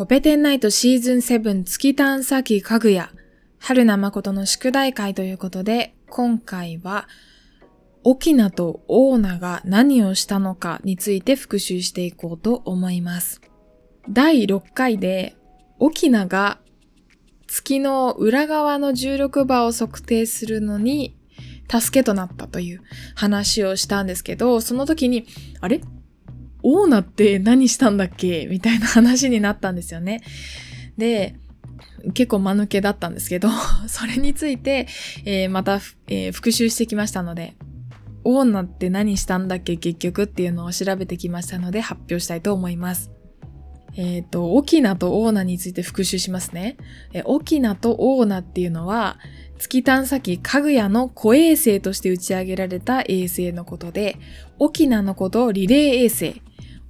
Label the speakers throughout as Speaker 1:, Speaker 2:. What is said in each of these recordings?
Speaker 1: コペテンナイトシーズン7月探査機かぐや、春名誠の宿題会ということで、今回は、沖縄とオーナが何をしたのかについて復習していこうと思います。第6回で、沖縄が月の裏側の重力場を測定するのに助けとなったという話をしたんですけど、その時に、あれ？オーナって何したんだっけ？みたいな話になったんですよね。で、結構間抜けだったんですけど、それについて、えー、また、えー、復習してきましたので、オーナって何したんだっけ？結局っていうのを調べてきましたので発表したいと思います。えっ、ー、と、沖縄とオーナについて復習しますね。え沖縄とオーナっていうのは、月探査機かぐやの小衛星として打ち上げられた衛星のことで、沖縄のことをリレー衛星、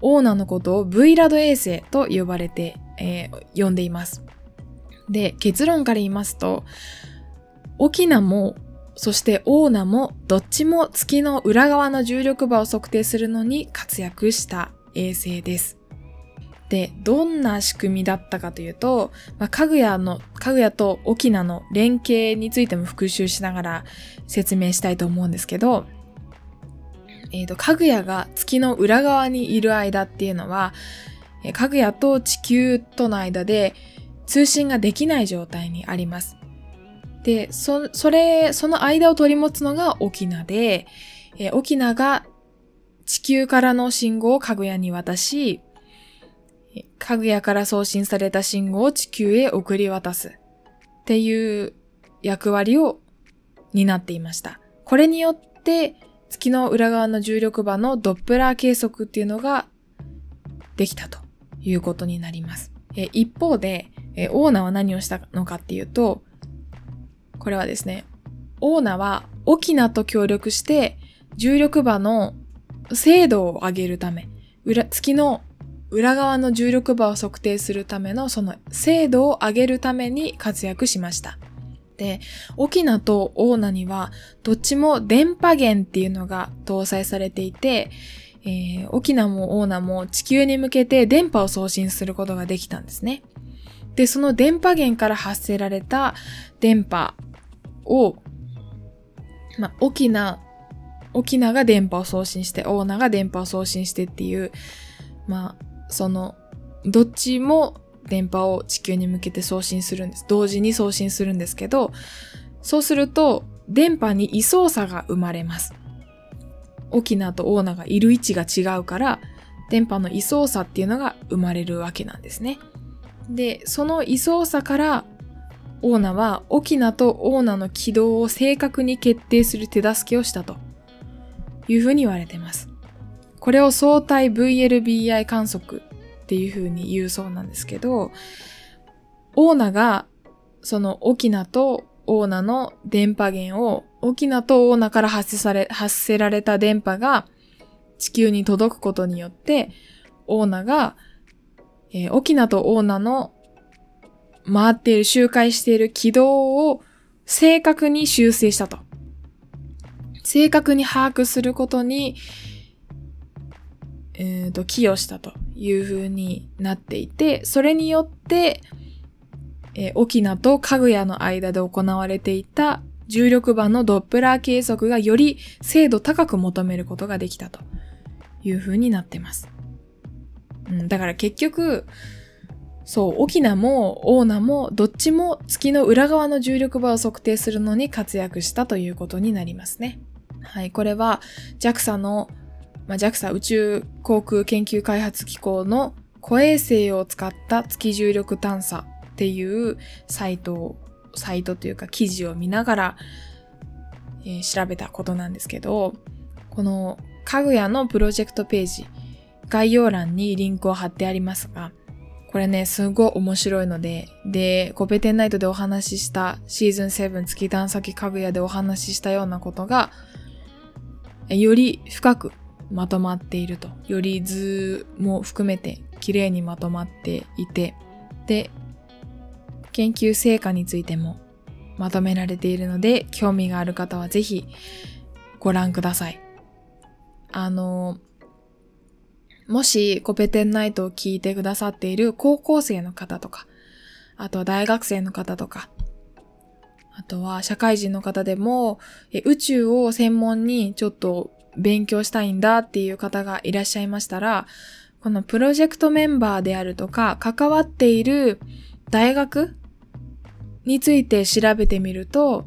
Speaker 1: オーナのことを V ラド衛星と呼ばれて、えー、呼んでいます。で、結論から言いますと、沖縄も、そしてオーナも、どっちも月の裏側の重力場を測定するのに活躍した衛星です。で、どんな仕組みだったかというと、まあ、かぐやの、かぐやと沖縄の連携についても復習しながら説明したいと思うんですけど、えっ、ー、と、かぐやが月の裏側にいる間っていうのは、かぐやと地球との間で通信ができない状態にあります。で、そ、それ、その間を取り持つのが沖縄で、えー、沖縄が地球からの信号をかぐやに渡し、かぐやから送信された信号を地球へ送り渡すっていう役割を担っていました。これによって月の裏側の重力場のドップラー計測っていうのができたということになります。え一方で、えオーナーは何をしたのかっていうと、これはですね、オーナーは沖縄と協力して重力場の精度を上げるため、月の裏側の重力場を測定するためのその精度を上げるために活躍しました。で、沖縄とオーナにはどっちも電波源っていうのが搭載されていて、えー、沖縄もオーナも地球に向けて電波を送信することができたんですね。で、その電波源から発せられた電波を、まあ、沖縄、沖縄が電波を送信して、オーナが電波を送信してっていう、まあ、その、どっちも電波を地球に向けて送信するんです。同時に送信するんですけど、そうすると、電波に位相差が生まれます。沖縄とオーナがいる位置が違うから、電波の位相差っていうのが生まれるわけなんですね。で、その位相差から、オーナは沖縄とオーナの軌道を正確に決定する手助けをしたというふうに言われています。これを相対 VLBI 観測っていう風に言うそうなんですけど、オーナがその沖縄とオーナの電波源を沖縄とオーナから発せされ、発せられた電波が地球に届くことによって、オーナが、えー、沖縄とオーナの回っている、周回している軌道を正確に修正したと。正確に把握することに、えーと、寄与したという風になっていて、それによって、えー、沖縄とかぐやの間で行われていた重力場のドップラー計測がより精度高く求めることができたという風になってます。うん、だから結局、そう、沖縄もオーナもどっちも月の裏側の重力場を測定するのに活躍したということになりますね。はい、これは JAXA のまあ、JAXA 宇宙航空研究開発機構の小衛星を使った月重力探査っていうサイトを、サイトというか記事を見ながら、えー、調べたことなんですけど、このかぐやのプロジェクトページ、概要欄にリンクを貼ってありますが、これね、すごい面白いので、で、コペテンナイトでお話ししたシーズン7月探査機かぐやでお話ししたようなことが、より深くまとまっていると。より図も含めて綺麗にまとまっていて、で、研究成果についてもまとめられているので、興味がある方はぜひご覧ください。あの、もしコペテンナイトを聞いてくださっている高校生の方とか、あとは大学生の方とか、あとは社会人の方でも宇宙を専門にちょっと勉強したいんだっていう方がいらっしゃいましたら、このプロジェクトメンバーであるとか、関わっている大学について調べてみると、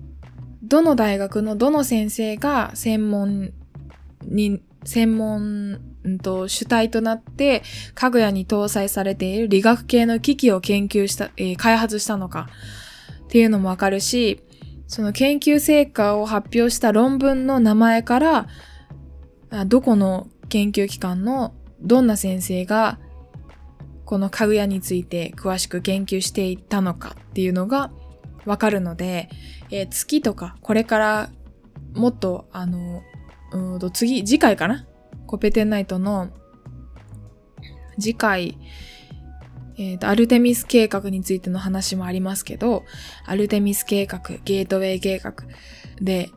Speaker 1: どの大学のどの先生が専門に、専門、と主体となって、かぐやに搭載されている理学系の機器を研究した、えー、開発したのかっていうのもわかるし、その研究成果を発表した論文の名前から、どこの研究機関のどんな先生がこのかぐやについて詳しく研究していったのかっていうのがわかるので、えー、月とかこれからもっとあの、うんと次、次回かな？コペテンナイトの次回、えっ、ー、と、アルテミス計画についての話もありますけど、アルテミス計画、ゲートウェイ計画で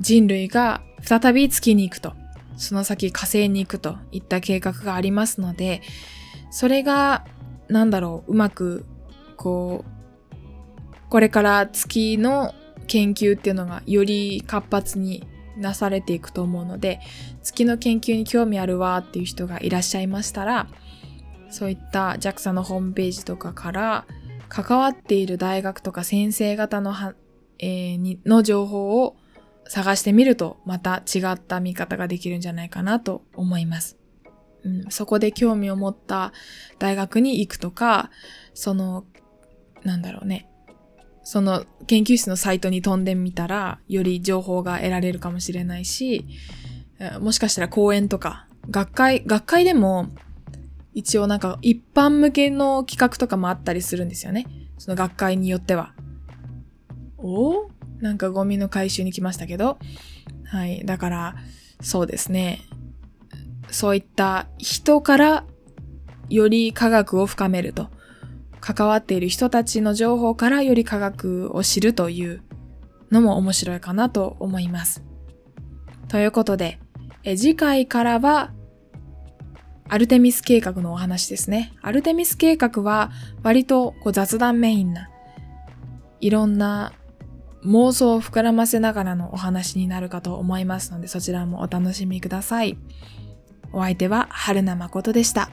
Speaker 1: 人類が再び月に行くと。その先火星に行くといった計画がありますので、それが、なんだろう、うまく、こう、これから月の研究っていうのがより活発になされていくと思うので、月の研究に興味あるわっていう人がいらっしゃいましたら、そういった JAXA のホームページとかから関わっている大学とか先生方のは、えー、にの情報を探してみるとまた違った見方ができるんじゃないかなと思います。うん、そこで興味を持った大学に行くとか、その、なんだろうね。その研究室のサイトに飛んでみたら、より情報が得られるかもしれないし、もしかしたら講演とか、学会、学会でも、一応なんか一般向けの企画とかもあったりするんですよね。その学会によっては。おなんかゴミの回収に来ましたけど。はい。だから、そうですね。そういった人からより科学を深めると。関わっている人たちの情報からより科学を知るというのも面白いかなと思います。ということで、え次回からはアルテミス計画のお話ですね。アルテミス計画は割とこう雑談メインないろんな妄想を膨らませながらのお話になるかと思いますので、そちらもお楽しみください。お相手は春名誠でした。